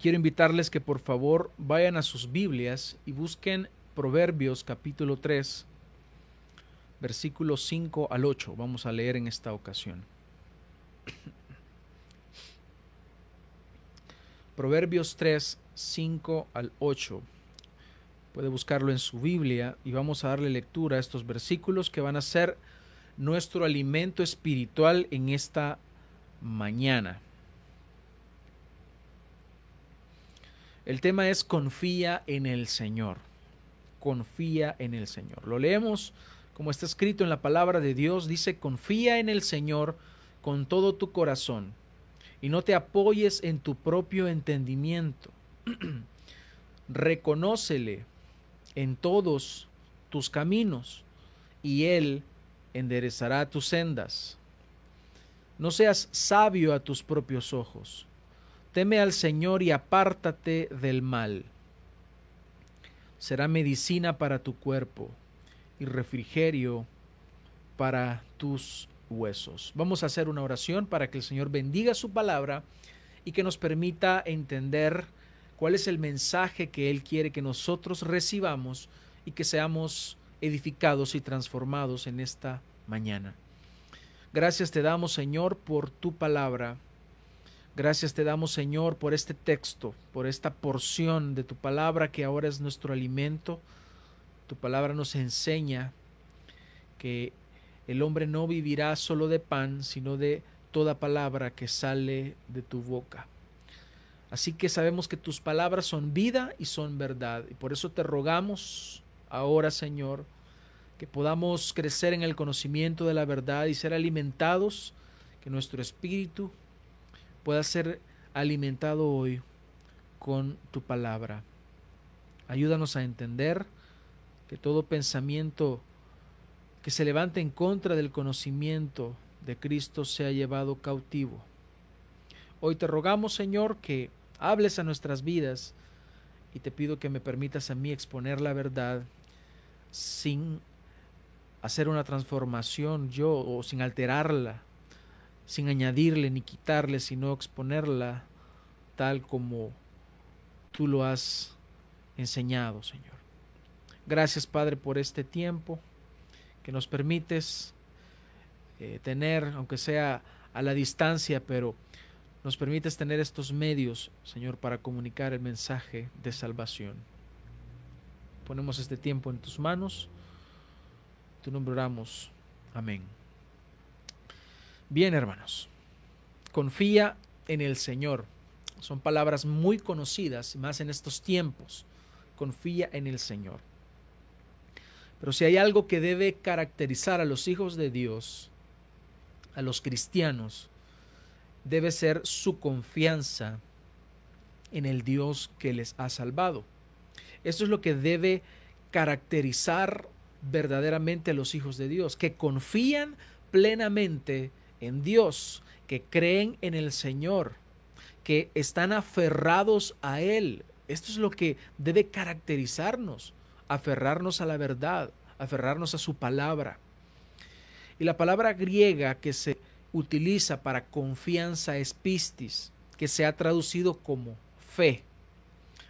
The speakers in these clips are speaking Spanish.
Quiero invitarles que por favor vayan a sus Biblias y busquen Proverbios capítulo 3, versículos 5 al 8. Vamos a leer en esta ocasión. Proverbios 3, 5 al 8. Puede buscarlo en su Biblia y vamos a darle lectura a estos versículos que van a ser nuestro alimento espiritual en esta mañana. El tema es confía en el Señor. Confía en el Señor. Lo leemos como está escrito en la palabra de Dios. Dice, confía en el Señor con todo tu corazón y no te apoyes en tu propio entendimiento. Reconócele en todos tus caminos y Él enderezará tus sendas. No seas sabio a tus propios ojos Teme al Señor y apártate del mal. Será medicina para tu cuerpo y refrigerio para tus huesos. Vamos a hacer una oración para que el Señor bendiga su palabra y que nos permita entender cuál es el mensaje que Él quiere que nosotros recibamos y que seamos edificados y transformados en esta mañana. Gracias te damos, Señor, por tu palabra Gracias te damos, Señor, por este texto, por esta porción de tu palabra que ahora es nuestro alimento. Tu palabra nos enseña que el hombre no vivirá solo de pan, sino de toda palabra que sale de tu boca. Así que sabemos que tus palabras son vida y son verdad. Y por eso te rogamos ahora, Señor, que podamos crecer en el conocimiento de la verdad y ser alimentados, que nuestro espíritu pueda ser alimentado hoy con tu palabra. Ayúdanos a entender que todo pensamiento que se levante en contra del conocimiento de Cristo sea llevado cautivo. Hoy te rogamos, Señor, que hables a nuestras vidas y te pido que me permitas a mí exponer la verdad sin hacer una transformación yo o sin alterarla sin añadirle ni quitarle, sino exponerla tal como tú lo has enseñado, Señor. Gracias, Padre, por este tiempo que nos permites eh, tener, aunque sea a la distancia, pero nos permites tener estos medios, Señor, para comunicar el mensaje de salvación. Ponemos este tiempo en tus manos. Tu nombre oramos. Amén. Bien, hermanos, confía en el Señor. Son palabras muy conocidas, más en estos tiempos. Confía en el Señor. Pero si hay algo que debe caracterizar a los hijos de Dios, a los cristianos, debe ser su confianza en el Dios que les ha salvado. Esto es lo que debe caracterizar verdaderamente a los hijos de Dios, que confían plenamente en Dios, que creen en el Señor, que están aferrados a Él. Esto es lo que debe caracterizarnos, aferrarnos a la verdad, aferrarnos a su palabra. Y la palabra griega que se utiliza para confianza es pistis, que se ha traducido como fe.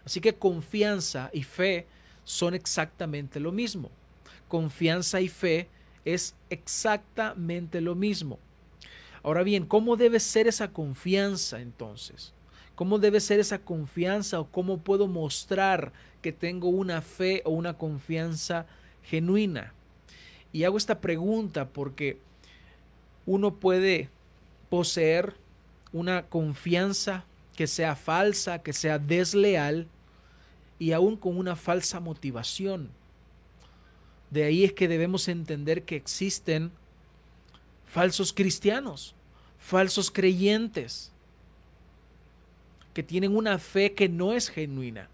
Así que confianza y fe son exactamente lo mismo. Confianza y fe es exactamente lo mismo. Ahora bien, ¿cómo debe ser esa confianza entonces? ¿Cómo debe ser esa confianza o cómo puedo mostrar que tengo una fe o una confianza genuina? Y hago esta pregunta porque uno puede poseer una confianza que sea falsa, que sea desleal y aún con una falsa motivación. De ahí es que debemos entender que existen falsos cristianos, falsos creyentes, que tienen una fe que no es genuina,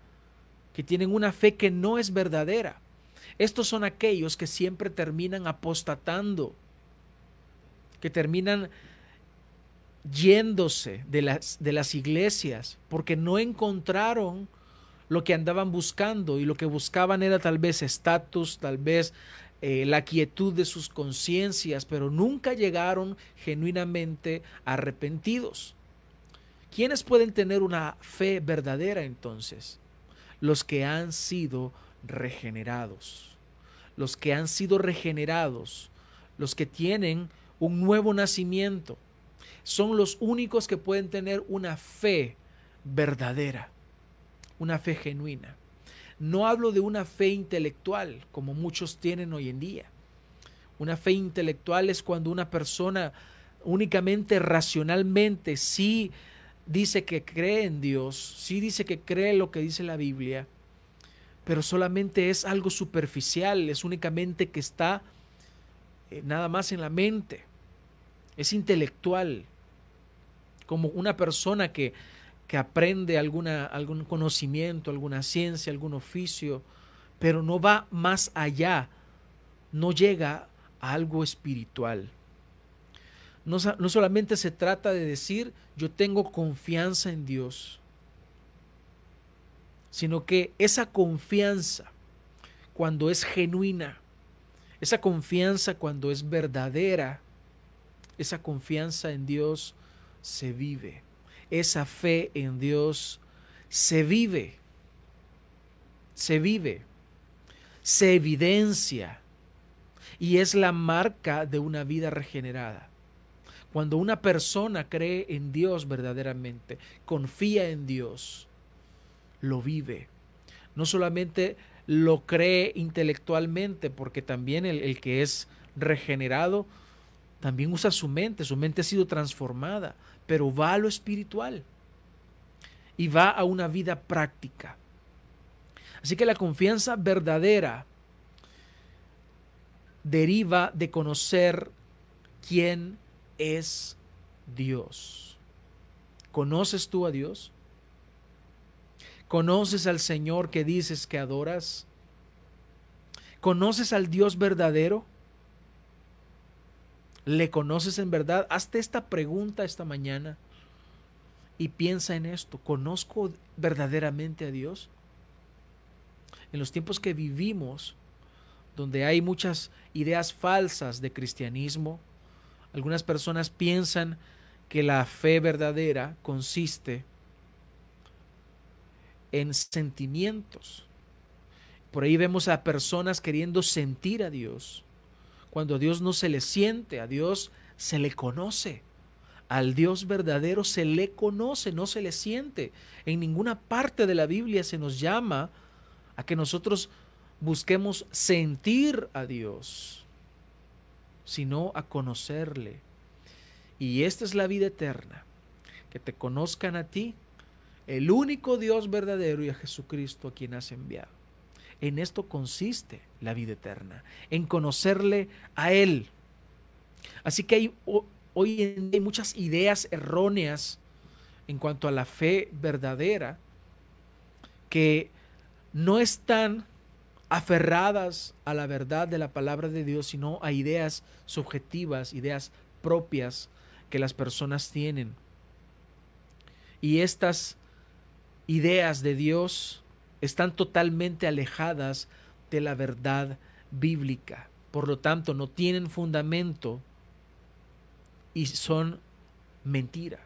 que tienen una fe que no es verdadera. Estos son aquellos que siempre terminan apostatando, que terminan yéndose de las, de las iglesias porque no encontraron lo que andaban buscando y lo que buscaban era tal vez estatus, tal vez eh, la quietud de sus conciencias, pero nunca llegaron genuinamente arrepentidos. ¿Quiénes pueden tener una fe verdadera entonces? Los que han sido regenerados. Los que han sido regenerados. Los que tienen un nuevo nacimiento. Son los únicos que pueden tener una fe verdadera. Una fe genuina. No hablo de una fe intelectual como muchos tienen hoy en día. Una fe intelectual es cuando una persona únicamente racionalmente sí dice que cree en Dios, sí dice que cree lo que dice la Biblia, pero solamente es algo superficial, es únicamente que está eh, nada más en la mente, es intelectual, como una persona que, que aprende alguna, algún conocimiento, alguna ciencia, algún oficio, pero no va más allá, no llega a algo espiritual. No, solamente se trata de decir yo tengo confianza en Dios, sino que esa confianza, cuando es genuina, esa confianza cuando es verdadera, esa confianza en Dios se vive. Esa fe en Dios se vive. Se vive. Se evidencia. Y es la marca de una vida regenerada. Cuando una persona cree en Dios verdaderamente, confía en Dios, lo vive. No solamente lo cree intelectualmente, porque también el, que es regenerado también usa su mente, su mente ha sido transformada, pero va a lo espiritual y va a una vida práctica. Así que la confianza verdadera deriva de conocer quién es Dios. ¿Conoces tú a Dios? ¿Conoces al Señor que dices que adoras? ¿Conoces al Dios verdadero? ¿Le conoces en verdad? Hazte esta pregunta esta mañana y piensa en esto. ¿Conozco verdaderamente a Dios? En los tiempos que vivimos, donde hay muchas ideas falsas de cristianismo, algunas personas piensan que la fe verdadera consiste en sentimientos. Por ahí vemos a personas queriendo sentir a Dios, cuando a Dios no se le siente, a Dios se le conoce. Al Dios verdadero se le conoce, no se le siente. En ninguna parte de la Biblia se nos llama a que nosotros busquemos sentir a Dios sino a conocerle. Y esta es la vida eterna, que te conozcan a ti, el único Dios verdadero y a Jesucristo a quien has enviado. En esto consiste la vida eterna, en conocerle a Él. Así que hay, hoy en día hay muchas ideas erróneas en cuanto a la fe verdadera que no están aferradas a la verdad de la palabra de Dios, sino a ideas subjetivas, ideas propias que las personas tienen. Y estas ideas de Dios están totalmente alejadas de la verdad bíblica. Por lo tanto, no tienen fundamento y son mentira.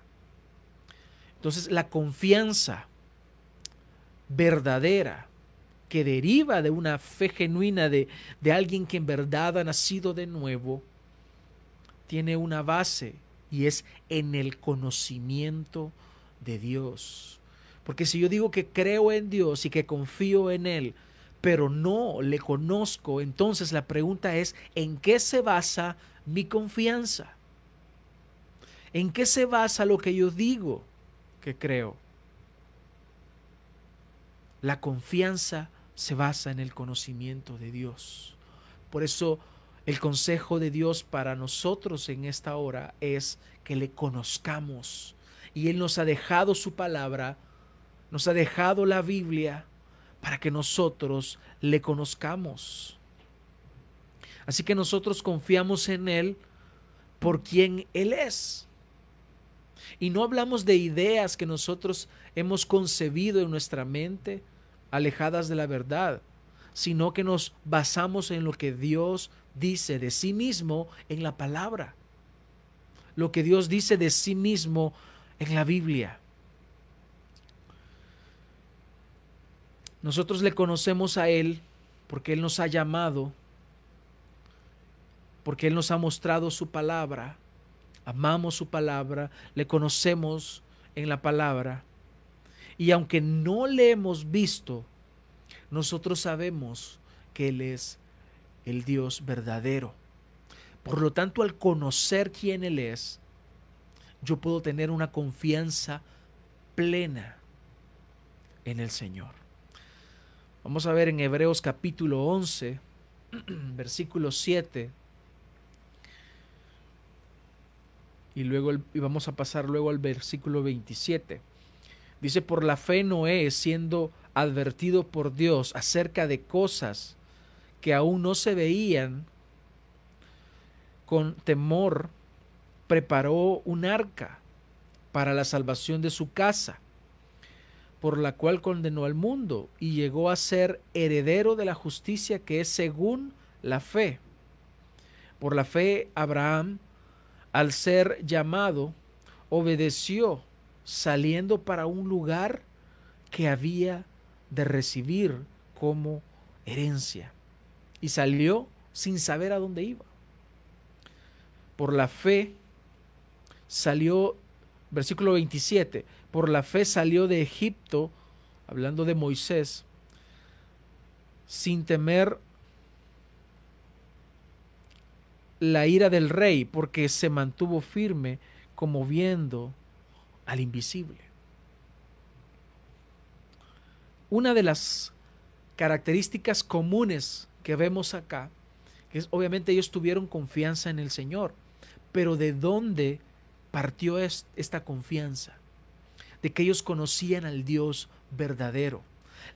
Entonces, la confianza verdadera que deriva de una fe genuina de, de alguien que en verdad ha nacido de nuevo, tiene una base y es en el conocimiento de Dios. Porque si yo digo que creo en Dios y que confío en Él, pero no le conozco, entonces la pregunta es, ¿en qué se basa mi confianza? ¿En qué se basa lo que yo digo que creo? La confianza se basa en el conocimiento de Dios. Por eso el consejo de Dios para nosotros en esta hora es que le conozcamos. Y Él nos ha dejado su palabra, nos ha dejado la Biblia para que nosotros le conozcamos. Así que nosotros confiamos en Él por quien Él es. Y no hablamos de ideas que nosotros hemos concebido en nuestra mente, alejadas de la verdad, sino que nos basamos en lo que Dios dice de sí mismo en la palabra, lo que Dios dice de sí mismo en la Biblia. Nosotros le conocemos a Él porque Él nos ha llamado, porque Él nos ha mostrado su palabra, amamos su palabra, le conocemos en la palabra, y aunque no le hemos visto, nosotros sabemos que Él es el Dios verdadero. Por lo tanto, al conocer quién Él es, yo puedo tener una confianza plena en el Señor. Vamos a ver en Hebreos capítulo 11, versículo 7. Y luego y vamos a pasar luego al versículo 27. Dice, por la fe Noé, siendo advertido por Dios acerca de cosas que aún no se veían, con temor preparó un arca para la salvación de su casa, por la cual condenó al mundo y llegó a ser heredero de la justicia que es según la fe. Por la fe Abraham, al ser llamado, obedeció, saliendo para un lugar que había de recibir como herencia. Y salió sin saber a dónde iba. Por la fe salió, versículo 27, por la fe salió de Egipto, hablando de Moisés, sin temer la ira del rey, porque se mantuvo firme como viendo al invisible. Una de las características comunes que vemos acá, que es obviamente ellos tuvieron confianza en el Señor, pero ¿de dónde partió esta confianza? De que ellos conocían al Dios verdadero.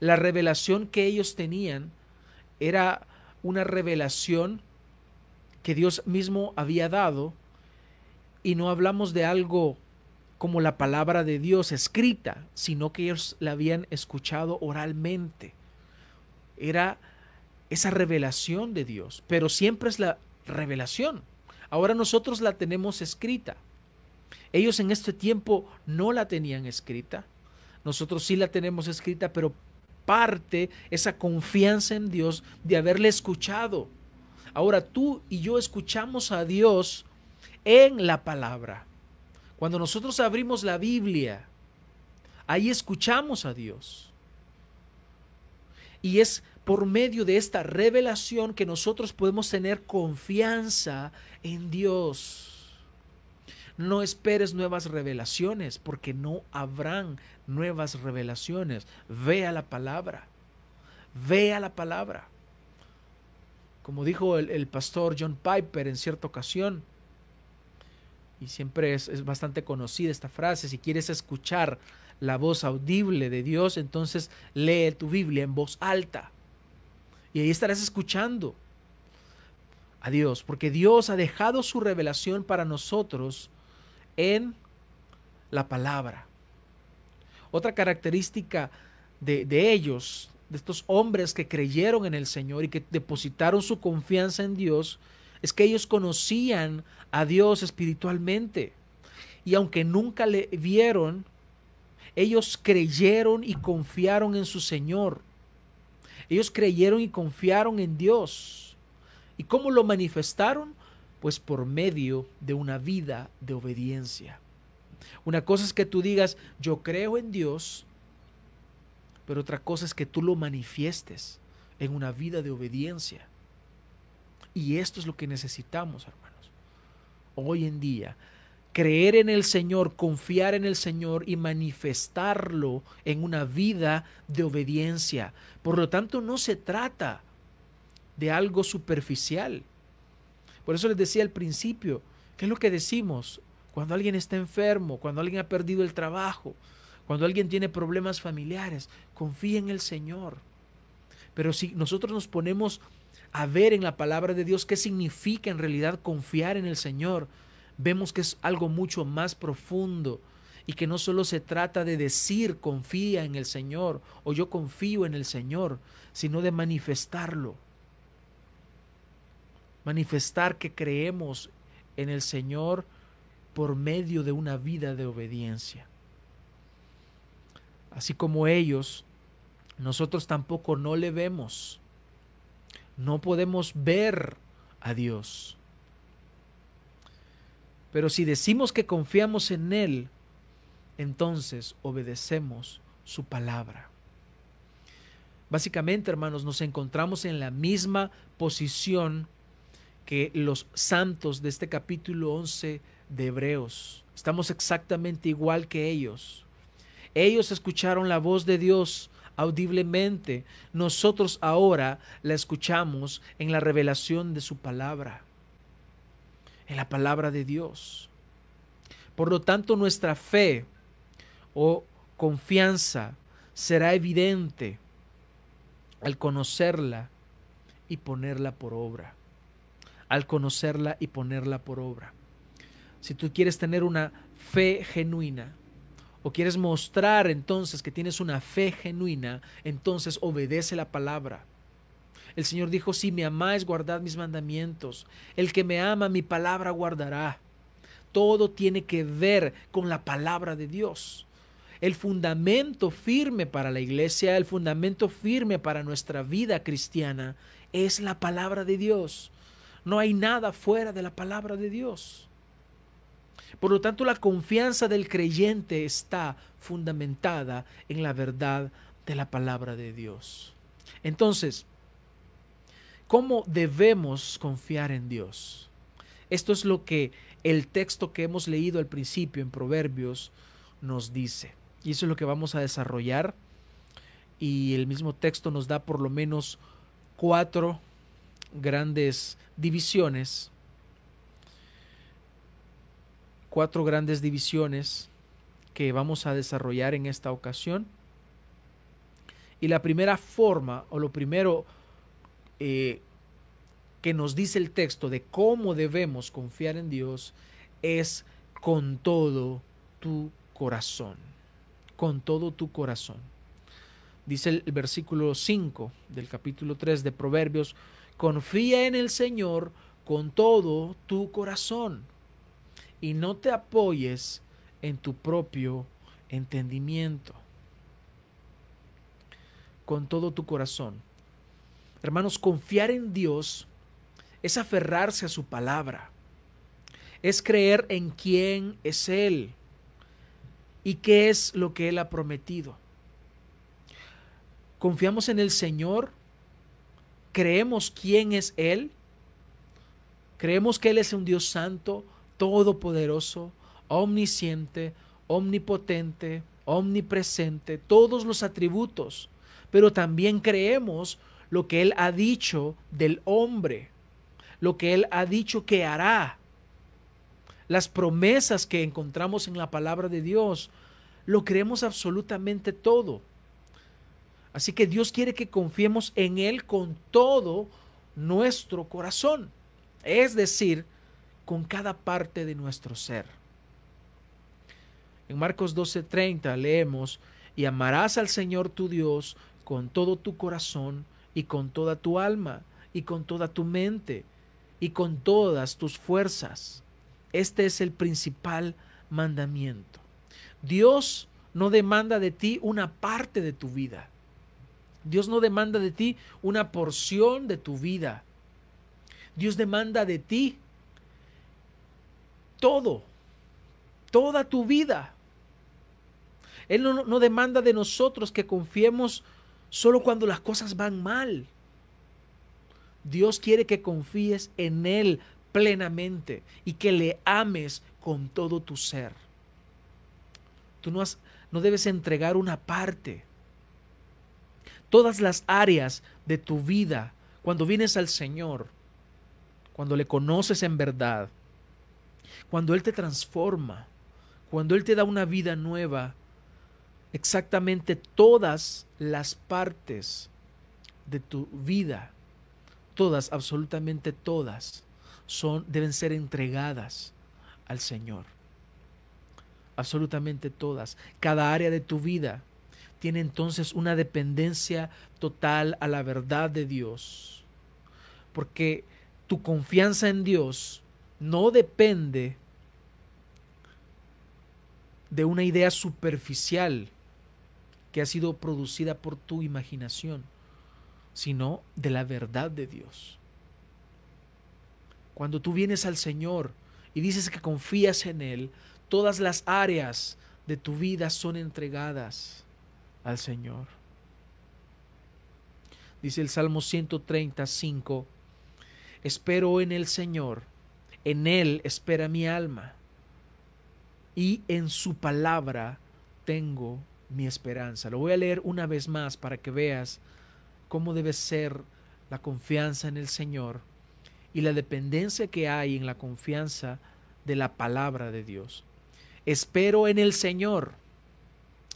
La revelación que ellos tenían era una revelación que Dios mismo había dado y no hablamos de algo como la palabra de Dios escrita, sino que ellos la habían escuchado oralmente. Era esa revelación de Dios, pero siempre es la revelación. Ahora nosotros la tenemos escrita. Ellos en este tiempo no la tenían escrita. Nosotros sí la tenemos escrita, pero parte esa confianza en Dios de haberle escuchado. Ahora tú y yo escuchamos a Dios en la palabra. Cuando nosotros abrimos la Biblia, ahí escuchamos a Dios. Y es por medio de esta revelación que nosotros podemos tener confianza en Dios. No esperes nuevas revelaciones porque no habrán nuevas revelaciones. Vea la palabra. Vea la palabra. Como dijo el, pastor John Piper en cierta ocasión, y siempre es, es bastante conocida esta frase, si quieres escuchar la voz audible de Dios, entonces lee tu Biblia en voz alta. Y ahí estarás escuchando a Dios, porque Dios ha dejado su revelación para nosotros en la palabra. Otra característica de, de ellos, de estos hombres que creyeron en el Señor y que depositaron su confianza en Dios, es que ellos conocían a Dios espiritualmente. Y aunque nunca le vieron, ellos creyeron y confiaron en su Señor. Ellos creyeron y confiaron en Dios. ¿Y cómo lo manifestaron? Pues por medio de una vida de obediencia. Una cosa es que tú digas, yo creo en Dios, pero otra cosa es que tú lo manifiestes en una vida de obediencia. Y esto es lo que necesitamos, hermanos. Hoy en día, creer en el Señor, confiar en el Señor y manifestarlo en una vida de obediencia. Por lo tanto, no se trata de algo superficial. Por eso les decía al principio, ¿qué es lo que decimos? Cuando alguien está enfermo, cuando alguien ha perdido el trabajo, cuando alguien tiene problemas familiares, confía en el Señor. Pero si nosotros nos ponemos a ver en la palabra de Dios qué significa en realidad confiar en el Señor, vemos que es algo mucho más profundo y que no solo se trata de decir confía en el Señor o yo confío en el Señor, sino de manifestarlo. Manifestar que creemos en el Señor por medio de una vida de obediencia. Así como ellos nosotros tampoco no le vemos. No podemos ver a Dios. Pero si decimos que confiamos en Él, entonces obedecemos su palabra. Básicamente, hermanos, nos encontramos en la misma posición que los santos de este capítulo 11 de Hebreos. Estamos exactamente igual que ellos. Ellos escucharon la voz de Dios audiblemente. Nosotros ahora la escuchamos en la revelación de su palabra, en la palabra de Dios. Por lo tanto, nuestra fe o confianza será evidente al conocerla y ponerla por obra. Al conocerla y ponerla por obra. Si tú quieres tener una fe genuina, o quieres mostrar entonces que tienes una fe genuina, entonces obedece la palabra. El Señor dijo, si me amáis, guardad mis mandamientos. El que me ama, mi palabra guardará. Todo tiene que ver con la palabra de Dios. El fundamento firme para la iglesia, el fundamento firme para nuestra vida cristiana es la palabra de Dios. No hay nada fuera de la palabra de Dios. Por lo tanto, la confianza del creyente está fundamentada en la verdad de la palabra de Dios. Entonces, ¿cómo debemos confiar en Dios? Esto es lo que el texto que hemos leído al principio en Proverbios nos dice. Y eso es lo que vamos a desarrollar. Y el mismo texto nos da por lo menos cuatro grandes divisiones cuatro grandes divisiones que vamos a desarrollar en esta ocasión. Y la primera forma, o lo primero eh, que nos dice el texto de cómo debemos confiar en Dios, es con todo tu corazón. Con todo tu corazón. Dice el, versículo 5 del capítulo 3 de Proverbios, confía en el Señor con todo tu corazón y no te apoyes en tu propio entendimiento. Con todo tu corazón. Hermanos, confiar en Dios es aferrarse a su palabra. Es creer en quién es Él y qué es lo que Él ha prometido. Confiamos en el Señor. Creemos quién es Él. Creemos que Él es un Dios santo, todopoderoso, omnisciente, omnipotente, omnipresente, todos los atributos, pero también creemos lo que Él ha dicho del hombre, lo que Él ha dicho que hará, las promesas que encontramos en la palabra de Dios, lo creemos absolutamente todo. Así que Dios quiere que confiemos en Él con todo nuestro corazón. Es decir, con cada parte de nuestro ser. En Marcos 12:30 leemos, y amarás al Señor tu Dios con todo tu corazón y con toda tu alma y con toda tu mente y con todas tus fuerzas. Este es el principal mandamiento. Dios no demanda de ti una parte de tu vida. Dios no demanda de ti una porción de tu vida. Dios demanda de ti todo, toda tu vida. Él no, demanda de nosotros que confiemos solo cuando las cosas van mal. Dios quiere que confíes en Él plenamente y que le ames con todo tu ser. Tú no, no debes entregar una parte. Todas las áreas de tu vida, cuando vienes al Señor, cuando le conoces en verdad, cuando Él te transforma, cuando Él te da una vida nueva, exactamente todas las partes de tu vida, todas, absolutamente todas, son, deben ser entregadas al Señor. Absolutamente todas. Cada área de tu vida tiene entonces una dependencia total a la verdad de Dios. Porque tu confianza en Dios no depende de una idea superficial que ha sido producida por tu imaginación, sino de la verdad de Dios. Cuando tú vienes al Señor y dices que confías en Él, todas las áreas de tu vida son entregadas al Señor. Dice el Salmo 135, espero en el Señor, en Él espera mi alma, y en su palabra tengo mi esperanza. Lo voy a leer una vez más para que veas cómo debe ser la confianza en el Señor y la dependencia que hay en la confianza de la palabra de Dios. Espero en el Señor.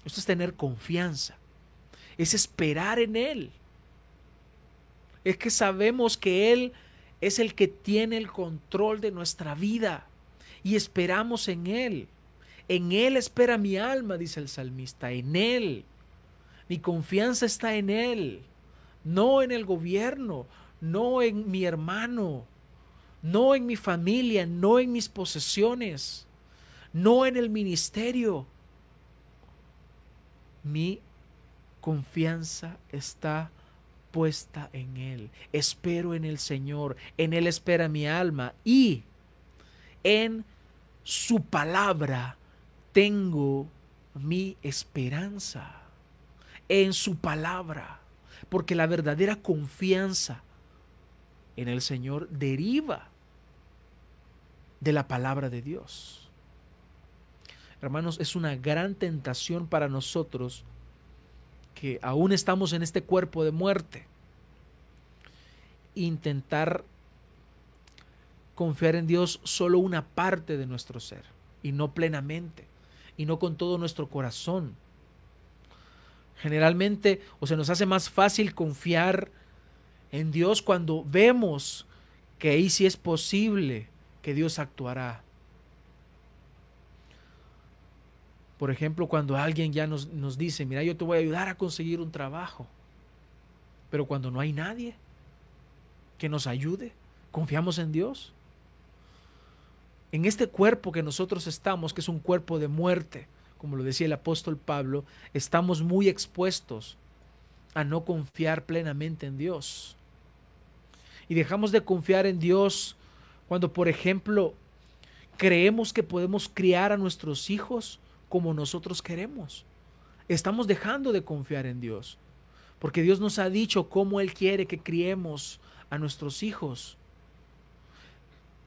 Esto es tener confianza. Es esperar en Él. Es que sabemos que Él es el que tiene el control de nuestra vida y esperamos en Él. En Él espera mi alma, dice el salmista, en Él. Mi confianza está en Él, no en el gobierno, no en mi hermano, no en mi familia, no en mis posesiones, no en el ministerio. Mi confianza está puesta en Él. Espero en el Señor, en Él espera mi alma y en su palabra tengo mi esperanza. En su palabra. Porque la verdadera confianza en el Señor deriva de la palabra de Dios. Hermanos, es una gran tentación para nosotros que aún estamos en este cuerpo de muerte, intentar confiar en Dios solo una parte de nuestro ser y no plenamente y no con todo nuestro corazón. Generalmente o se nos hace más fácil confiar en Dios cuando vemos que ahí sí es posible que Dios actuará. Por ejemplo, cuando alguien ya nos, nos dice, mira, yo te voy a ayudar a conseguir un trabajo, pero cuando no hay nadie que nos ayude, confiamos en Dios. En este cuerpo que nosotros estamos, que es un cuerpo de muerte, como lo decía el apóstol Pablo, estamos muy expuestos a no confiar plenamente en Dios. Y dejamos de confiar en Dios cuando, por ejemplo, creemos que podemos criar a nuestros hijos como nosotros queremos. Estamos dejando de confiar en Dios, porque Dios nos ha dicho cómo Él quiere que criemos a nuestros hijos.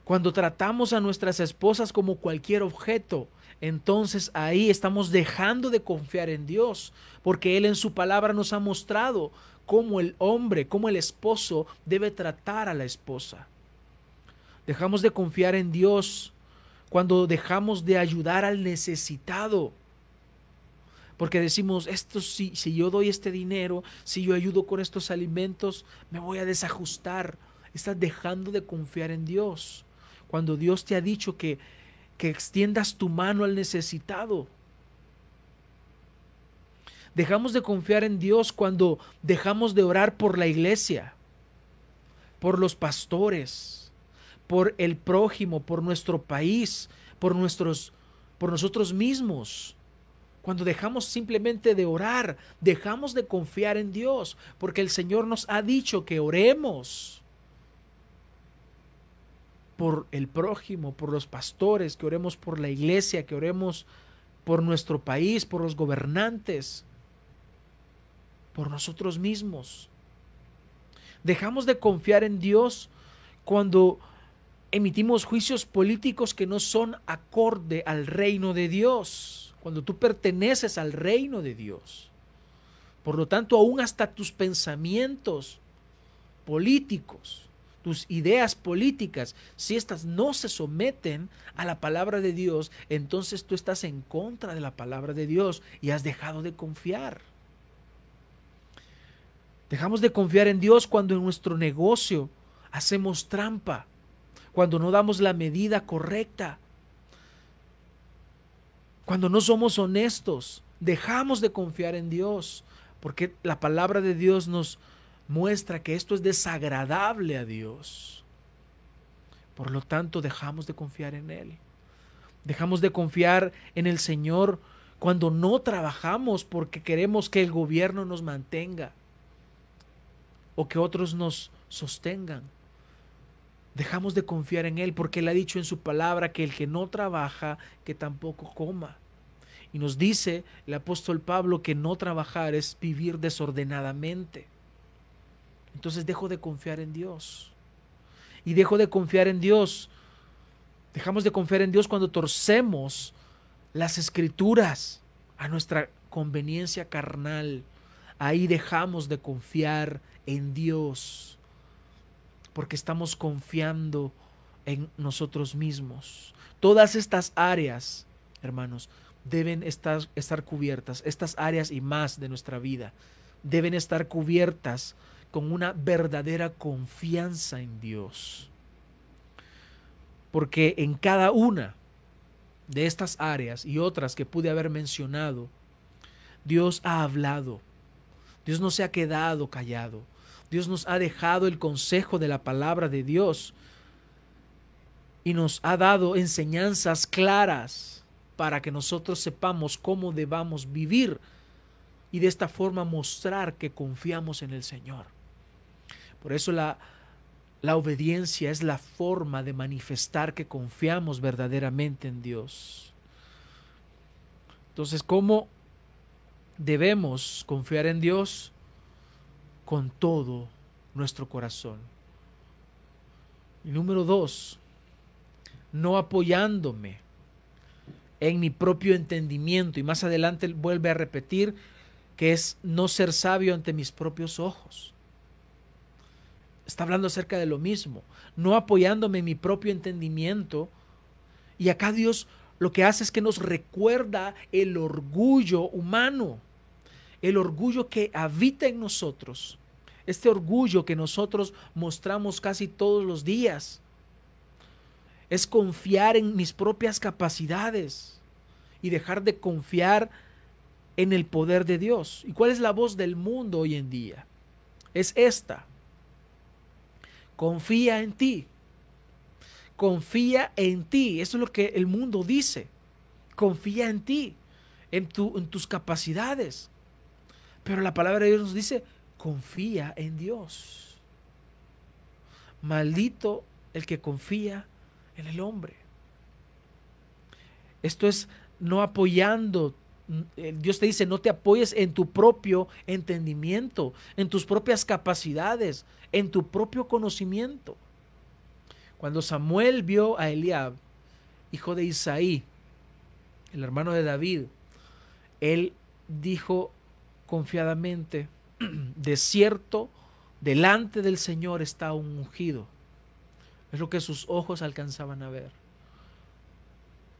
Cuando tratamos a nuestras esposas como cualquier objeto, entonces ahí estamos dejando de confiar en Dios, porque Él en su palabra nos ha mostrado cómo el hombre, cómo el esposo debe tratar a la esposa. Dejamos de confiar en Dios cuando dejamos de ayudar al necesitado. Porque decimos, esto si, si yo doy este dinero, si yo ayudo con estos alimentos, me voy a desajustar. Estás dejando de confiar en Dios. Cuando Dios te ha dicho que, que extiendas tu mano al necesitado. Dejamos de confiar en Dios cuando dejamos de orar por la iglesia, por los pastores, por el prójimo, por nuestro país, por nuestros por nosotros mismos. Cuando dejamos simplemente de orar, dejamos de confiar en Dios, porque el Señor nos ha dicho que oremos por el prójimo, por los pastores, que oremos por la iglesia, que oremos por nuestro país, por los gobernantes, por nosotros mismos. Dejamos de confiar en Dios cuando emitimos juicios políticos que no son acorde al reino de Dios, cuando tú perteneces al reino de Dios. Por lo tanto, aún hasta tus pensamientos políticos, tus ideas políticas, si éstas no se someten a la palabra de Dios, entonces tú estás en contra de la palabra de Dios y has dejado de confiar. Dejamos de confiar en Dios cuando en nuestro negocio hacemos trampa cuando no damos la medida correcta, cuando no somos honestos, dejamos de confiar en Dios, porque la palabra de Dios nos muestra que esto es desagradable a Dios. Por lo tanto, dejamos de confiar en Él. Dejamos de confiar en el Señor cuando no trabajamos porque queremos que el gobierno nos mantenga o que otros nos sostengan. Dejamos de confiar en Él porque Él ha dicho en su palabra que el que no trabaja, que tampoco coma. Y nos dice el apóstol Pablo que no trabajar es vivir desordenadamente. Entonces dejo de confiar en Dios. Y dejo de confiar en Dios. Dejamos de confiar en Dios cuando torcemos las escrituras a nuestra conveniencia carnal. Ahí dejamos de confiar en Dios porque estamos confiando en nosotros mismos. Todas estas áreas, hermanos, deben estar, estar cubiertas, estas áreas y más de nuestra vida, deben estar cubiertas con una verdadera confianza en Dios. Porque en cada una de estas áreas y otras que pude haber mencionado, Dios ha hablado. Dios no se ha quedado callado. Dios nos ha dejado el consejo de la palabra de Dios y nos ha dado enseñanzas claras para que nosotros sepamos cómo debamos vivir y de esta forma mostrar que confiamos en el Señor. Por eso la, la obediencia es la forma de manifestar que confiamos verdaderamente en Dios. Entonces, ¿cómo debemos confiar en Dios? Con todo nuestro corazón. Y número dos, no apoyándome en mi propio entendimiento. Y más adelante vuelve a repetir que es no ser sabio ante mis propios ojos. Está hablando acerca de lo mismo, no apoyándome en mi propio entendimiento. Y acá Dios lo que hace es que nos recuerda el orgullo humano, el orgullo que habita en nosotros, este orgullo que nosotros mostramos casi todos los días es confiar en mis propias capacidades y dejar de confiar en el poder de Dios. ¿Y cuál es la voz del mundo hoy en día? Es esta. Confía en ti. Confía en ti. Eso es lo que el mundo dice. Confía en ti, en, en tus capacidades. Pero la palabra de Dios nos dice, confía en Dios. Maldito el que confía en el hombre. Esto es no apoyando. Eh, Dios te dice, no te apoyes en tu propio entendimiento, en tus propias capacidades, en tu propio conocimiento. Cuando Samuel vio a Eliab, hijo de Isaí, el hermano de David, él dijo confiadamente, de cierto, delante del Señor está un ungido es lo que sus ojos alcanzaban a ver.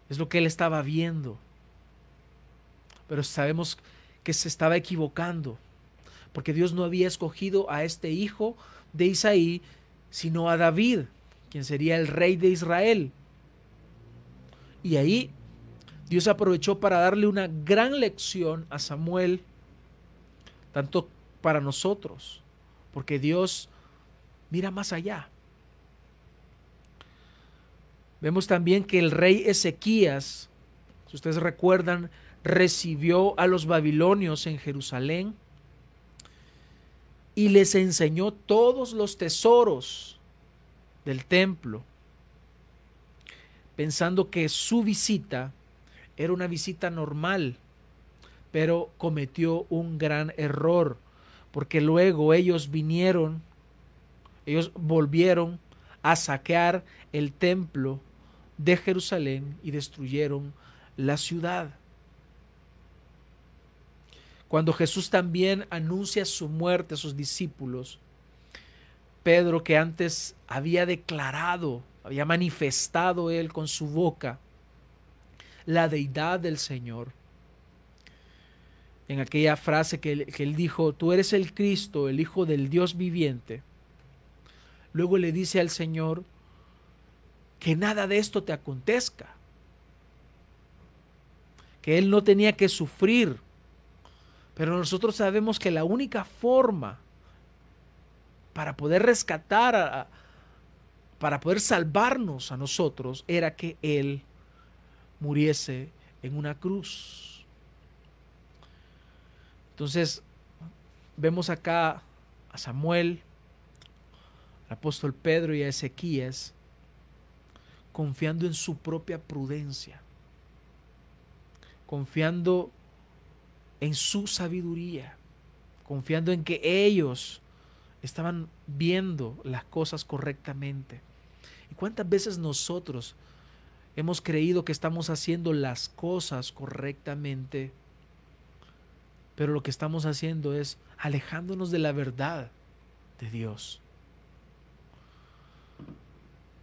Es lo que él estaba viendo. Pero sabemos que se estaba equivocando, porque Dios no había escogido a este hijo de Isaí, sino a David, quien sería el rey de Israel. Y ahí Dios aprovechó para darle una gran lección a Samuel, tanto para nosotros, porque Dios mira más allá. Vemos también que el rey Ezequías, si ustedes recuerdan, recibió a los babilonios en Jerusalén y les enseñó todos los tesoros del templo, pensando que su visita era una visita normal, pero cometió un gran error, porque luego ellos vinieron, ellos volvieron a saquear el templo de Jerusalén y destruyeron la ciudad. Cuando Jesús también anuncia su muerte a sus discípulos, Pedro que antes había declarado, había manifestado él con su boca la deidad del Señor, en aquella frase que él, que él dijo, tú eres el Cristo, el Hijo del Dios viviente, luego le dice al Señor, que nada de esto te acontezca. Que Él no tenía que sufrir. Pero nosotros sabemos que la única forma para poder rescatar, para poder salvarnos a nosotros, era que Él muriese en una cruz. Entonces, vemos acá a Samuel, al apóstol Pedro y a Ezequías confiando en su propia prudencia, confiando en su sabiduría, confiando en que ellos estaban viendo las cosas correctamente. ¿Y cuántas veces nosotros hemos creído que estamos haciendo las cosas correctamente, pero lo que estamos haciendo es alejándonos de la verdad de Dios?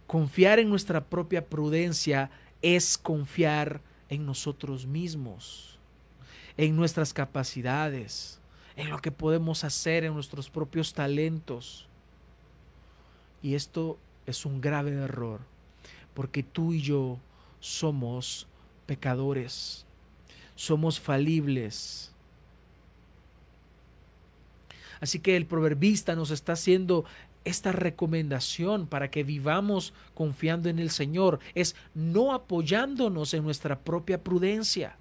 Confiar en nuestra propia prudencia es confiar en nosotros mismos, en nuestras capacidades, en lo que podemos hacer, en nuestros propios talentos. Y esto es un grave error, porque tú y yo somos pecadores, somos falibles. Así que el proverbista nos está haciendo esta recomendación para que vivamos confiando en el Señor, es no apoyándonos en nuestra propia prudencia,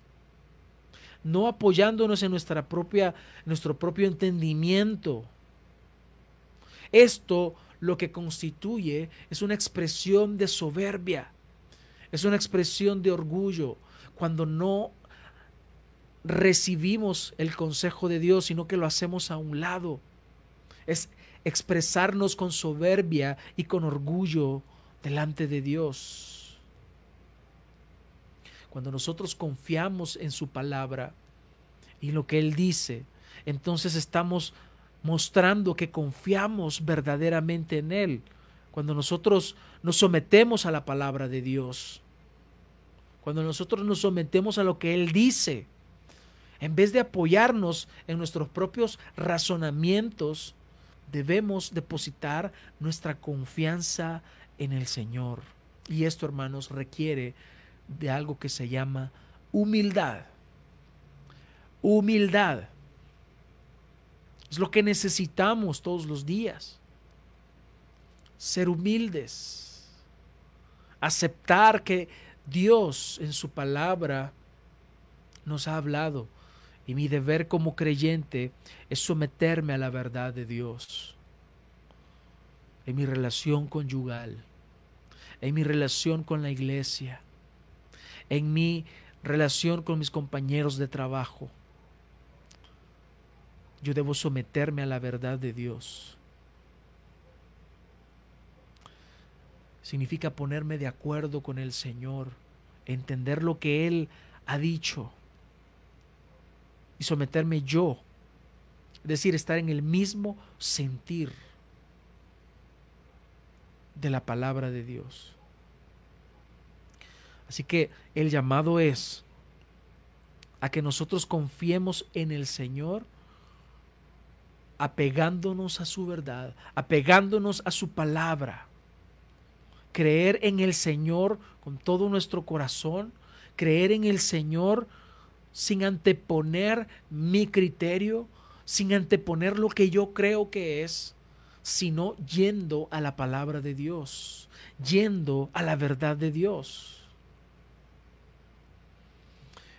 no apoyándonos en nuestra propia, nuestro propio entendimiento. Esto lo que constituye es una expresión de soberbia, es una expresión de orgullo, cuando no recibimos el consejo de Dios, sino que lo hacemos a un lado. Es expresarnos con soberbia y con orgullo delante de Dios. Cuando nosotros confiamos en su palabra y lo que Él dice, entonces estamos mostrando que confiamos verdaderamente en Él. Cuando nosotros nos sometemos a la palabra de Dios, cuando nosotros nos sometemos a lo que Él dice, en vez de apoyarnos en nuestros propios razonamientos, debemos depositar nuestra confianza en el Señor. Y esto, hermanos, requiere de algo que se llama humildad. Humildad. Es lo que necesitamos todos los días. Ser humildes. Aceptar que Dios en su palabra nos ha hablado y mi deber como creyente es someterme a la verdad de Dios en mi relación conyugal, en mi relación con la iglesia, en mi relación con mis compañeros de trabajo. Yo debo someterme a la verdad de Dios. Significa ponerme de acuerdo con el Señor, entender lo que Él ha dicho y someterme yo. Es decir, estar en el mismo sentir de la palabra de Dios. Así que el llamado es a que nosotros confiemos en el Señor apegándonos a su verdad, apegándonos a su palabra. Creer en el Señor con todo nuestro corazón, creer en el Señor sin anteponer mi criterio, sin anteponer lo que yo creo que es, sino yendo a la palabra de Dios, yendo a la verdad de Dios.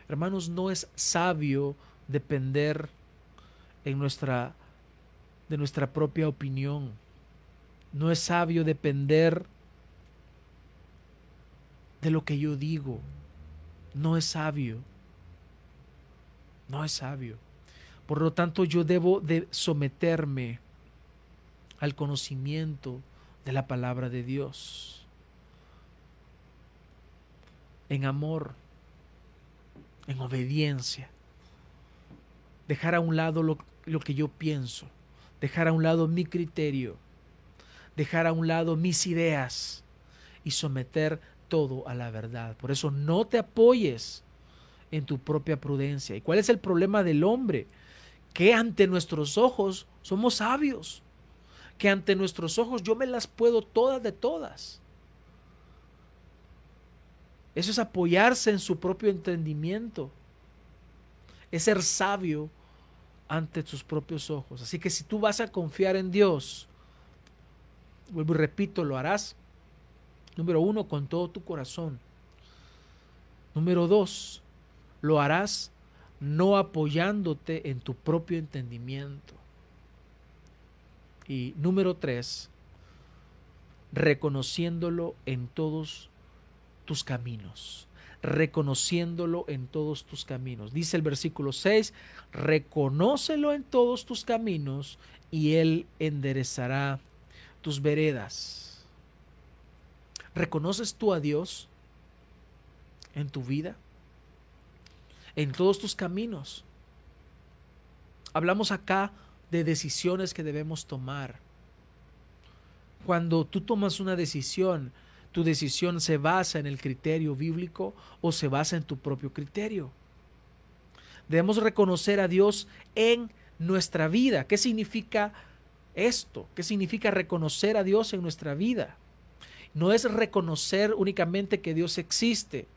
Hermanos, no es sabio depender en nuestra de nuestra propia opinión. No es sabio depender de lo que yo digo. No es sabio no es sabio. Por lo tanto, yo debo de someterme al conocimiento de la palabra de Dios. En amor, en obediencia. Dejar a un lado lo, lo que yo pienso. Dejar a un lado mi criterio. Dejar a un lado mis ideas. Y someter todo a la verdad. Por eso no te apoyes en tu propia prudencia. ¿Y cuál es el problema del hombre? Que ante nuestros ojos somos sabios, que ante nuestros ojos yo me las puedo todas de todas. Eso es apoyarse en su propio entendimiento. Es ser sabio ante tus propios ojos. Así que si tú vas a confiar en Dios, vuelvo y repito, lo harás. Número uno, con todo tu corazón. Número dos, lo harás no apoyándote en tu propio entendimiento. Y número tres, reconociéndolo en todos tus caminos, reconociéndolo en todos tus caminos. Dice el versículo 6, reconócelo en todos tus caminos y Él enderezará tus veredas. ¿Reconoces tú a Dios en tu vida? En todos tus caminos. Hablamos acá de decisiones que debemos tomar. Cuando tú tomas una decisión, tu decisión se basa en el criterio bíblico o se basa en tu propio criterio. Debemos reconocer a Dios en nuestra vida. ¿Qué significa esto? ¿Qué significa reconocer a Dios en nuestra vida? No es reconocer únicamente que Dios existe,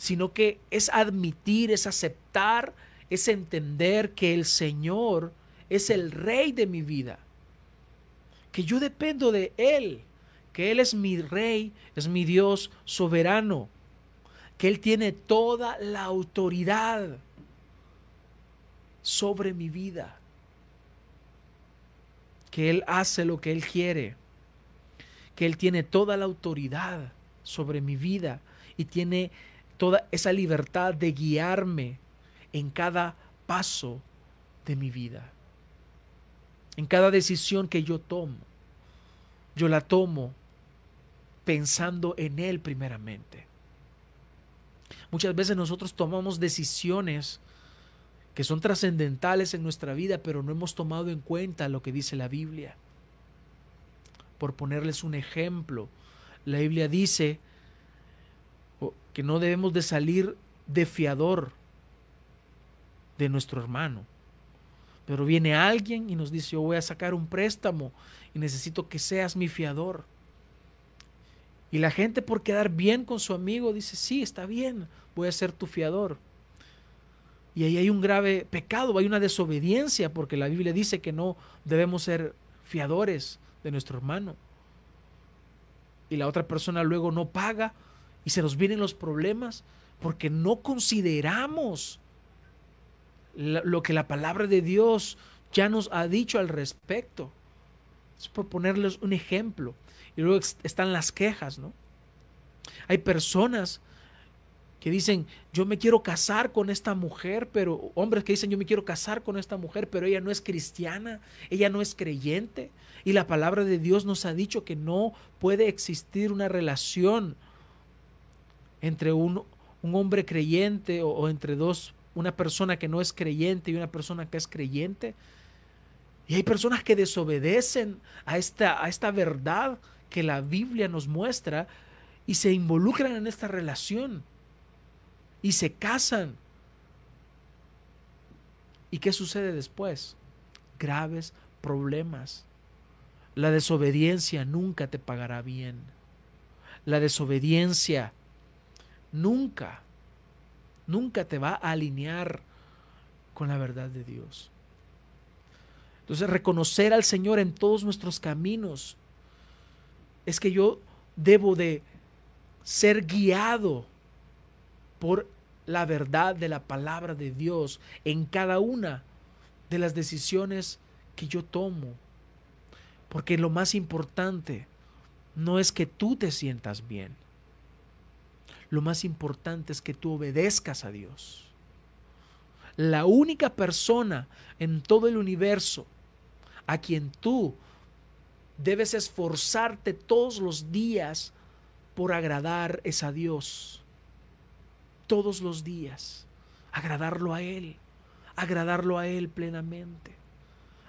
sino que es admitir, es aceptar, es entender que el Señor es el rey de mi vida que yo dependo de Él, que Él es mi rey, es mi Dios soberano, que Él tiene toda la autoridad sobre mi vida, que Él hace lo que Él quiere, que Él tiene toda la autoridad sobre mi vida y tiene toda esa libertad de guiarme en cada paso de mi vida. En cada decisión que yo tomo, yo la tomo pensando en Él primeramente. Muchas veces nosotros tomamos decisiones que son trascendentales en nuestra vida, pero no hemos tomado en cuenta lo que dice la Biblia. Por ponerles un ejemplo, la Biblia dice que no debemos de salir de fiador de nuestro hermano. Pero viene alguien y nos dice, yo voy a sacar un préstamo y necesito que seas mi fiador. Y la gente por quedar bien con su amigo dice, sí, está bien, voy a ser tu fiador. Y ahí hay un grave pecado, hay una desobediencia, porque la Biblia dice que no debemos ser fiadores de nuestro hermano. Y la otra persona luego no paga y se nos vienen los problemas porque no consideramos lo que la palabra de Dios ya nos ha dicho al respecto. Es por ponerles un ejemplo. Y luego están las quejas, ¿no? Hay personas que dicen, yo me quiero casar con esta mujer, pero hombres que dicen, yo me quiero casar con esta mujer, pero ella no es cristiana, ella no es creyente. Y la palabra de Dios nos ha dicho que no puede existir una relación entre un, un hombre creyente o, entre dos una persona que no es creyente y una persona que es creyente. Y hay personas que desobedecen a esta, a esta verdad que la Biblia nos muestra y se involucran en esta relación y se casan. ¿Y qué sucede después? Graves problemas. La desobediencia nunca te pagará bien. La desobediencia nunca nunca te va a alinear con la verdad de Dios. Entonces, reconocer al Señor en todos nuestros caminos es que yo debo de ser guiado por la verdad de la palabra de Dios en cada una de las decisiones que yo tomo. Porque lo más importante no es que tú te sientas bien. Lo más importante es que tú obedezcas a Dios. La única persona en todo el universo a quien tú debes esforzarte todos los días por agradar es a Dios. Todos los días. Agradarlo a Él. Agradarlo a Él plenamente.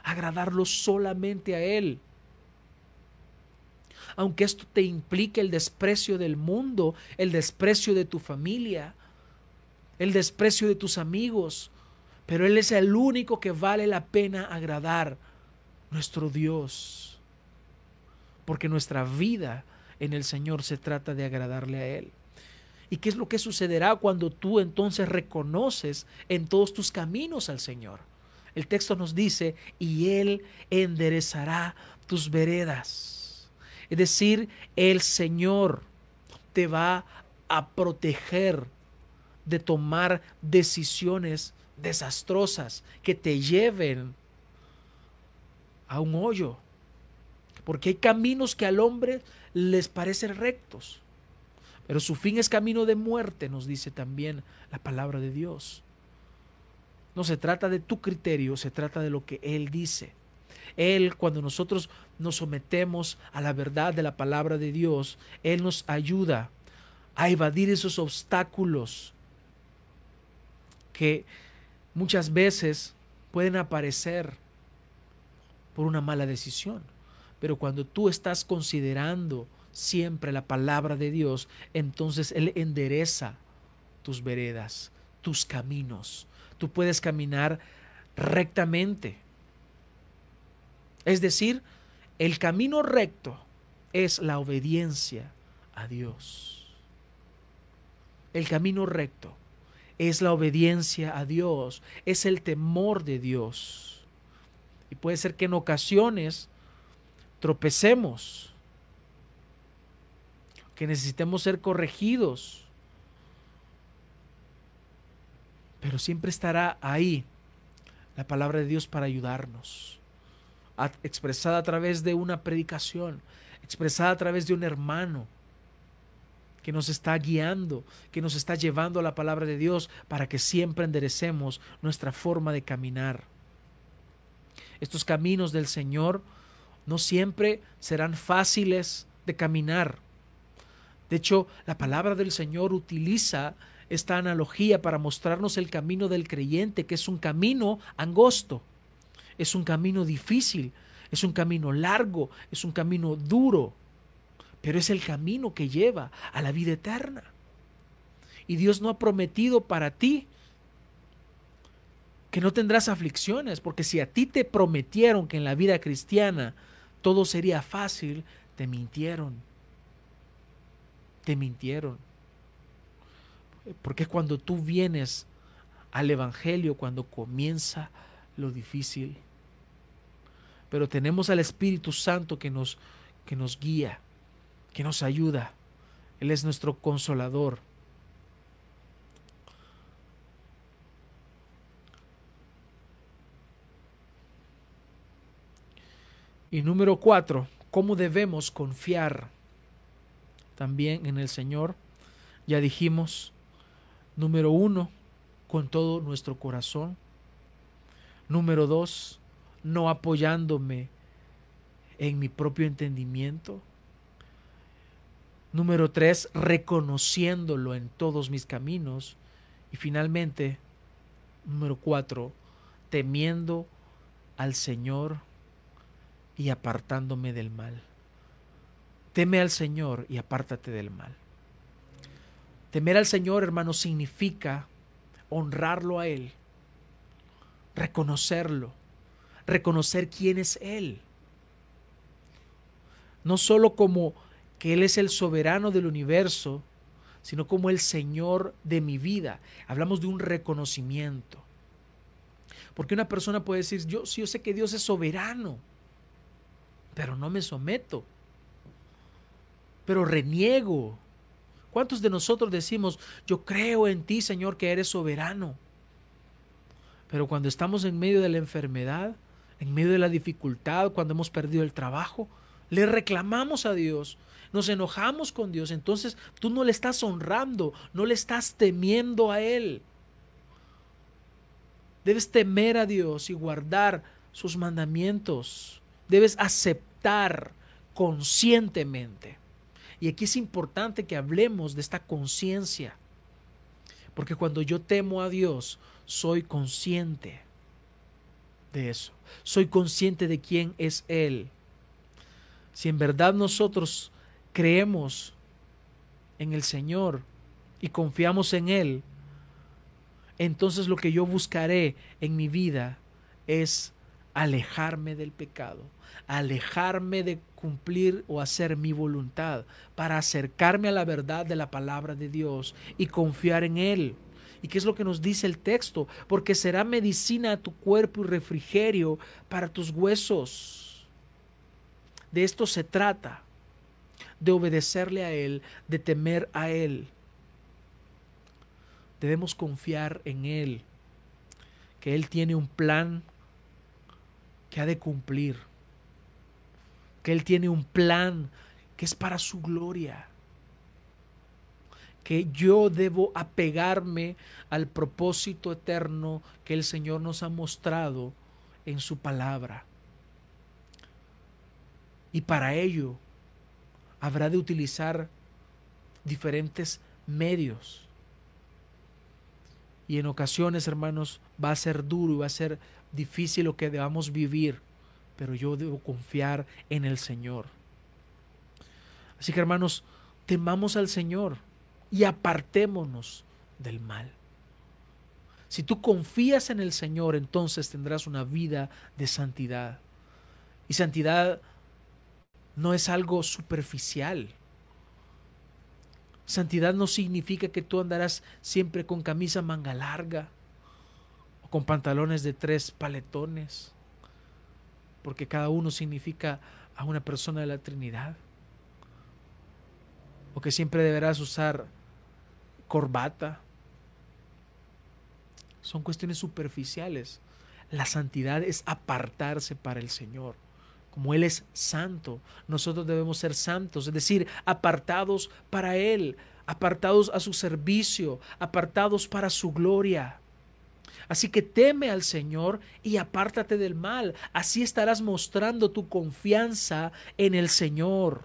Agradarlo solamente a Él aunque esto te implique el desprecio del mundo, el desprecio de tu familia, el desprecio de tus amigos, pero Él es el único que vale la pena agradar, nuestro Dios, porque nuestra vida en el Señor se trata de agradarle a Él. ¿Y qué es lo que sucederá cuando tú entonces reconoces en todos tus caminos al Señor? El texto nos dice, y Él enderezará tus veredas. Es decir, el Señor te va a proteger de tomar decisiones desastrosas que te lleven a un hoyo. Porque hay caminos que al hombre les parecen rectos, pero su fin es camino de muerte, nos dice también la palabra de Dios. No se trata de tu criterio, se trata de lo que Él dice. Él, cuando nosotros nos sometemos a la verdad de la palabra de Dios, Él nos ayuda a evadir esos obstáculos que muchas veces pueden aparecer por una mala decisión. Pero cuando tú estás considerando siempre la palabra de Dios, entonces Él endereza tus veredas, tus caminos. Tú puedes caminar rectamente. Es decir, el camino recto es la obediencia a Dios. El camino recto es la obediencia a Dios, es el temor de Dios. Y puede ser que en ocasiones tropecemos, que necesitemos ser corregidos, pero siempre estará ahí la palabra de Dios para ayudarnos, expresada a través de una predicación, expresada a través de un hermano que nos está guiando, que nos está llevando a la palabra de Dios para que siempre enderecemos nuestra forma de caminar. Estos caminos del Señor no siempre serán fáciles de caminar. De hecho, la palabra del Señor utiliza esta analogía para mostrarnos el camino del creyente, que es un camino angosto, es un camino difícil, es un camino largo, es un camino duro, pero es el camino que lleva a la vida eterna. Y Dios no ha prometido para ti que no tendrás aflicciones, porque si a ti te prometieron que en la vida cristiana todo sería fácil, te mintieron. Te mintieron. Porque cuando tú vienes al Evangelio, cuando comienza lo difícil. Pero tenemos al Espíritu Santo que nos, que nos guía, que nos ayuda. Él es nuestro consolador. Y número cuatro, ¿cómo debemos confiar también en el Señor? Ya dijimos, número uno, con todo nuestro corazón. Número dos, no apoyándome en mi propio entendimiento. Número tres, reconociéndolo en todos mis caminos. Y finalmente, número cuatro, temiendo al Señor y apartándome del mal. Teme al Señor y apártate del mal. Temer al Señor, hermano, significa honrarlo a Él, reconocerlo, reconocer quién es Él. No solo como que Él es el soberano del universo, sino como el Señor de mi vida. Hablamos de un reconocimiento. Porque una persona puede decir, yo, yo sé que Dios es soberano, pero no me someto, pero reniego. ¿Cuántos de nosotros decimos, yo creo en ti, Señor, que eres soberano? Pero cuando estamos en medio de la enfermedad, en medio de la dificultad, cuando hemos perdido el trabajo, le reclamamos a Dios, nos enojamos con Dios, entonces tú no le estás honrando, no le estás temiendo a Él. Debes temer a Dios y guardar sus mandamientos debes aceptar conscientemente. Y aquí es importante que hablemos de esta conciencia, porque cuando yo temo a Dios, soy consciente de eso, soy consciente de quién es Él. Si en verdad nosotros creemos en el Señor y confiamos en Él, entonces lo que yo buscaré en mi vida es alejarme del pecado, alejarme de cumplir o hacer mi voluntad, para acercarme a la verdad de la palabra de Dios y confiar en Él. ¿Y qué es lo que nos dice el texto? Porque será medicina a tu cuerpo y refrigerio para tus huesos. De esto se trata, de obedecerle a Él, de temer a Él. debemos confiar en Él, que Él tiene un plan que ha de cumplir, que Él tiene un plan que es para su gloria, que yo debo apegarme al propósito eterno que el Señor nos ha mostrado en su palabra. Y para ello habrá de utilizar diferentes medios. Y en ocasiones, hermanos, va a ser duro y va a ser difícil lo que debamos vivir, pero yo debo confiar en el Señor. Así que, hermanos, temamos al Señor y apartémonos del mal. Si tú confías en el Señor, entonces tendrás una vida de santidad. Y santidad no es algo superficial. Santidad no significa que tú andarás siempre con camisa manga larga con pantalones de tres paletones, porque cada uno significa a una persona de la Trinidad. O que siempre deberás usar corbata. Son cuestiones superficiales. La santidad es apartarse para el Señor como Él es santo, nosotros debemos ser santos, es decir, apartados para Él, apartados a su servicio, apartados para su gloria. Así que teme al Señor y apártate del mal. Así estarás mostrando tu confianza en el Señor.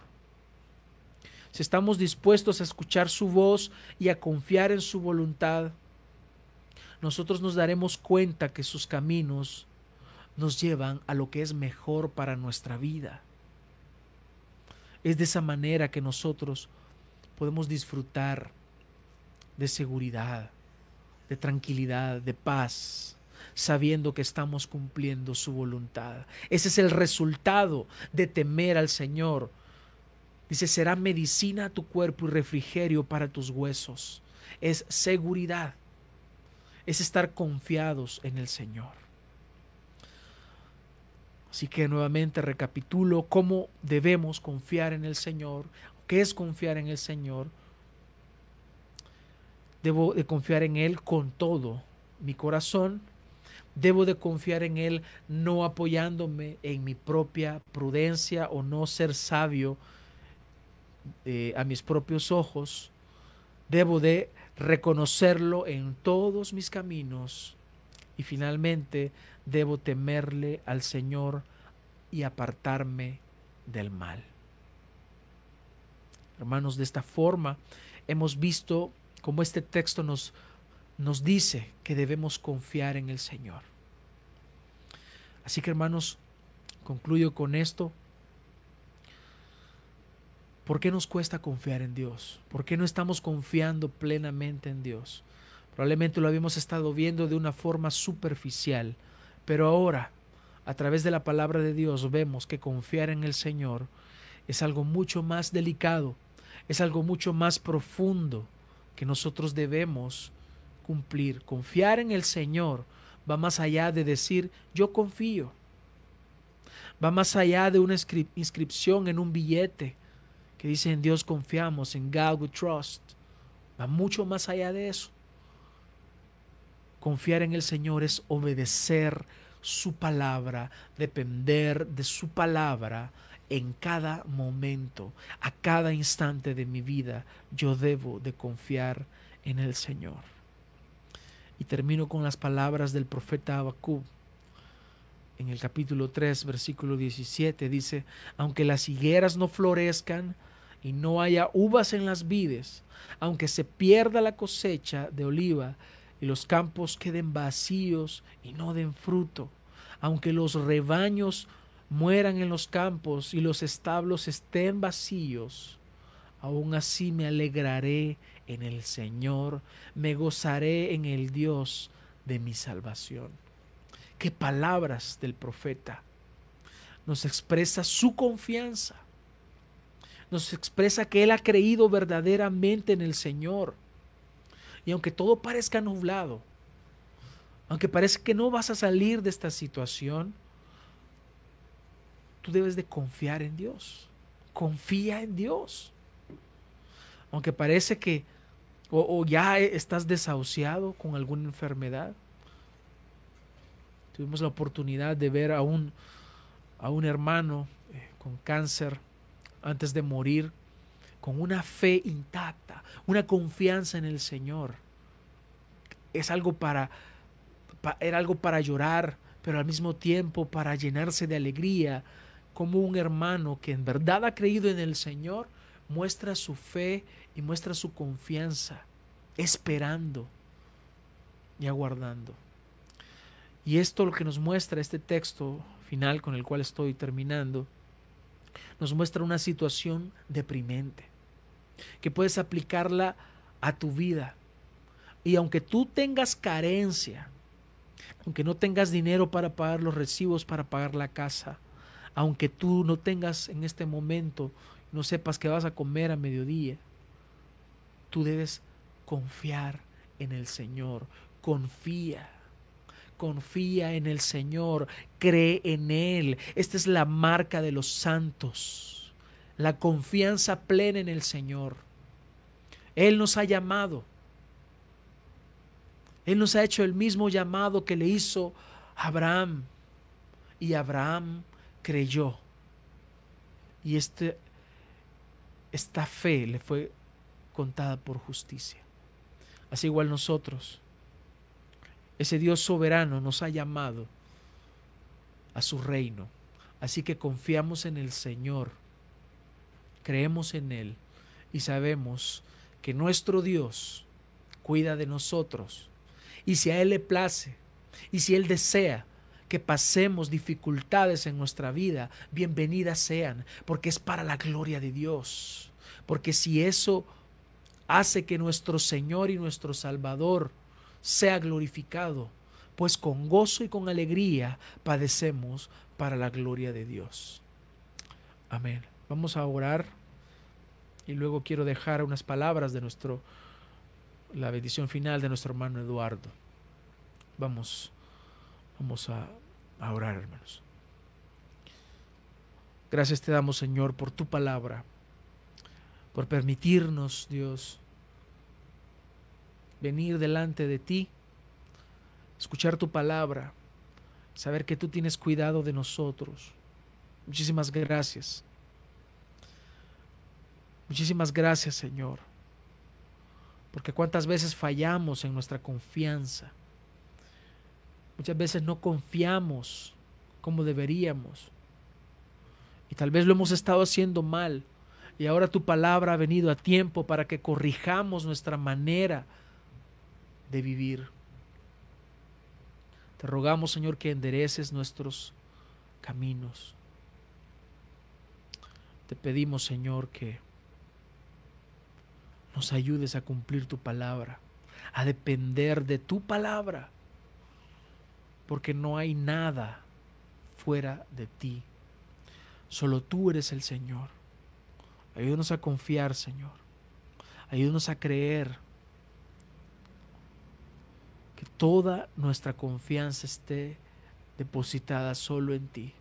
Si estamos dispuestos a escuchar su voz y a confiar en su voluntad, nosotros nos daremos cuenta que sus caminos nos llevan a lo que es mejor para nuestra vida. Es de esa manera que nosotros podemos disfrutar de seguridad, de tranquilidad, de paz, sabiendo que estamos cumpliendo su voluntad. Ese es el resultado de temer al Señor. Dice, será medicina a tu cuerpo y refrigerio para tus huesos. Es seguridad. Es estar confiados en el Señor. Así que nuevamente recapitulo cómo debemos confiar en el Señor, qué es confiar en el Señor. Debo de confiar en Él con todo mi corazón. Debo de confiar en Él no apoyándome en mi propia prudencia o no ser sabio eh, a mis propios ojos. Debo de reconocerlo en todos mis caminos. Y finalmente debo temerle al Señor y apartarme del mal. Hermanos, de esta forma hemos visto cómo este texto nos, nos dice que debemos confiar en el Señor. Así que hermanos, concluyo con esto. ¿Por qué nos cuesta confiar en Dios? ¿Por qué no estamos confiando plenamente en Dios? Probablemente lo habíamos estado viendo de una forma superficial, pero ahora, a través de la palabra de Dios, vemos que confiar en el Señor es algo mucho más delicado, es algo mucho más profundo que nosotros debemos cumplir. Confiar en el Señor va más allá de decir yo confío. Va más allá de una inscripción en un billete que dice en Dios confiamos, en God we trust. Va mucho más allá de eso. Confiar en el Señor es obedecer su palabra, depender de su palabra en cada momento, a cada instante de mi vida. Yo debo de confiar en el Señor. Y termino con las palabras del profeta Habacuc. En el capítulo 3, versículo 17 dice, aunque las higueras no florezcan y no haya uvas en las vides, aunque se pierda la cosecha de oliva y los campos queden vacíos y no den fruto, aunque los rebaños mueran en los campos y los establos estén vacíos, aún así me alegraré en el Señor, me gozaré en el Dios de mi salvación. Qué palabras del profeta. Nos expresa su confianza. Nos expresa que él ha creído verdaderamente en el Señor y aunque todo parezca nublado, aunque parezca que no vas a salir de esta situación, tú debes de confiar en Dios. Confía en Dios. Aunque parece que o, ya estás desahuciado con alguna enfermedad. Tuvimos la oportunidad de ver a un, a un hermano eh, con cáncer antes de morir, con una fe intacta, una confianza en el Señor. Es algo para, era algo para llorar, pero al mismo tiempo para llenarse de alegría, como un hermano que en verdad ha creído en el Señor muestra su fe y muestra su confianza, esperando y aguardando. Y esto lo que nos muestra este texto final con el cual estoy terminando, nos muestra una situación deprimente, que puedes aplicarla a tu vida. Y aunque tú tengas carencia, aunque no tengas dinero para pagar los recibos, para pagar la casa, aunque tú no tengas en este momento no sepas que vas a comer a mediodía, tú debes confiar en el Señor. Confía. Confía en el Señor, cree en Él. Esta es la marca de los santos, la confianza plena en el Señor. Él nos ha llamado. Él nos ha hecho el mismo llamado que le hizo Abraham. Y Abraham creyó. Y este esta fe le fue contada por justicia. Así igual nosotros, ese Dios soberano nos ha llamado a su reino. Así que confiamos en el Señor, creemos en Él y sabemos que nuestro Dios cuida de nosotros. Y si a Él le place, y si Él desea que pasemos dificultades en nuestra vida, bienvenidas sean, porque es para la gloria de Dios. Porque si eso hace que nuestro Señor y nuestro Salvador sea glorificado, pues con gozo y con alegría padecemos para la gloria de Dios. Amén. Vamos a orar y luego quiero dejar unas palabras de nuestro la bendición final de nuestro hermano Eduardo. Vamos Vamos a, orar, hermanos. Gracias te damos, Señor, por tu palabra, por permitirnos, Dios, venir delante de ti, escuchar tu palabra, saber que tú tienes cuidado de nosotros. Muchísimas gracias. Muchísimas gracias, Señor, porque cuántas veces fallamos en nuestra confianza Muchas veces no confiamos como deberíamos. Y tal vez lo hemos estado haciendo mal. Y ahora tu palabra ha venido a tiempo para que corrijamos nuestra manera de vivir. Te rogamos, Señor, que endereces nuestros caminos. Te pedimos, Señor, que nos ayudes a cumplir tu palabra, a depender de tu palabra porque no hay nada fuera de ti. Solo tú eres el Señor. Ayúdanos a confiar, Señor. Ayúdanos a creer que toda nuestra confianza esté depositada solo en ti.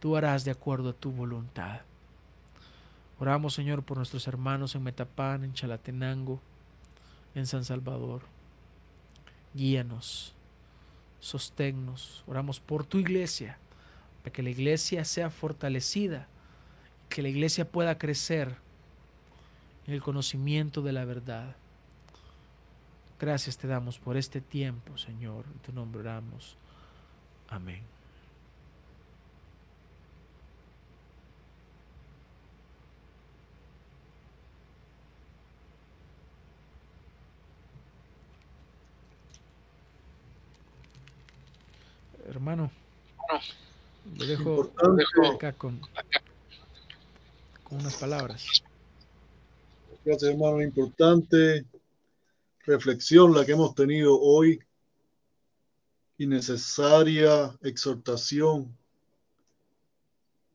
Tú harás de acuerdo a tu voluntad. Oramos, Señor, por nuestros hermanos en Metapán, en Chalatenango, en San Salvador. Guíanos sosténnos. Oramos por tu iglesia, para que la iglesia sea fortalecida, que la iglesia pueda crecer en el conocimiento de la verdad. Gracias te damos por este tiempo, Señor. En tu nombre oramos. Amén. Hermano. Dejo, acá con, con unas palabras. Gracias, hermano. Importante reflexión la que hemos tenido hoy y necesaria exhortación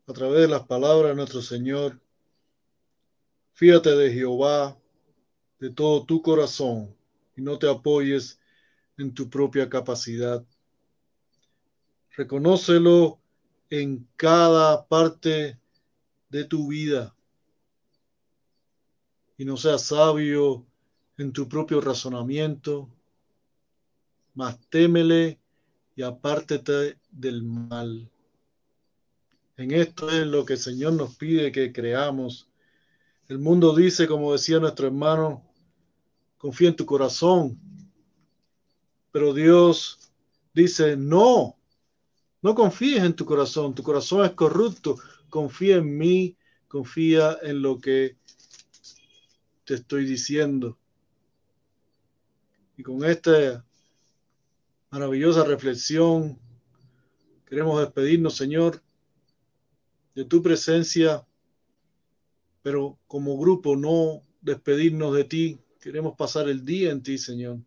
a través de las palabras de nuestro Señor. Fíjate de Jehová de todo tu corazón y no te apoyes en tu propia capacidad. Reconócelo en cada parte de tu vida. Y no seas sabio en tu propio razonamiento, mas témele y apártete del mal. En esto es lo que el Señor nos pide que creamos. El mundo dice, como decía nuestro hermano, confía en tu corazón. Pero Dios dice, no, no confíes en tu corazón, tu corazón es corrupto, confía en mí, confía en lo que te estoy diciendo. Y con esta maravillosa reflexión, queremos despedirnos, Señor, de tu presencia, pero como grupo no despedirnos de ti, queremos pasar el día en ti, Señor.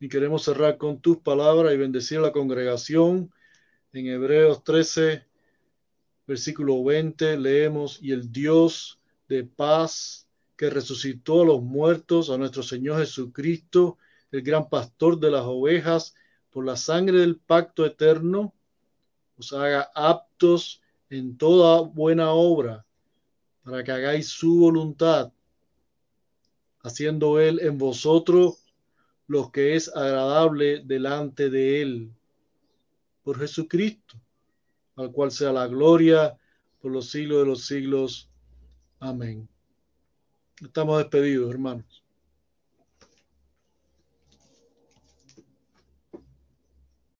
Y queremos cerrar con tus palabras y bendecir a la congregación en Hebreos 13, versículo 20, leemos, y el Dios de paz que resucitó a los muertos, a nuestro Señor Jesucristo, el gran pastor de las ovejas, por la sangre del pacto eterno, os haga aptos en toda buena obra, para que hagáis su voluntad, haciendo Él en vosotros lo que es agradable delante de Él por Jesucristo, al cual sea la gloria por los siglos de los siglos. Amén. Estamos despedidos, hermanos.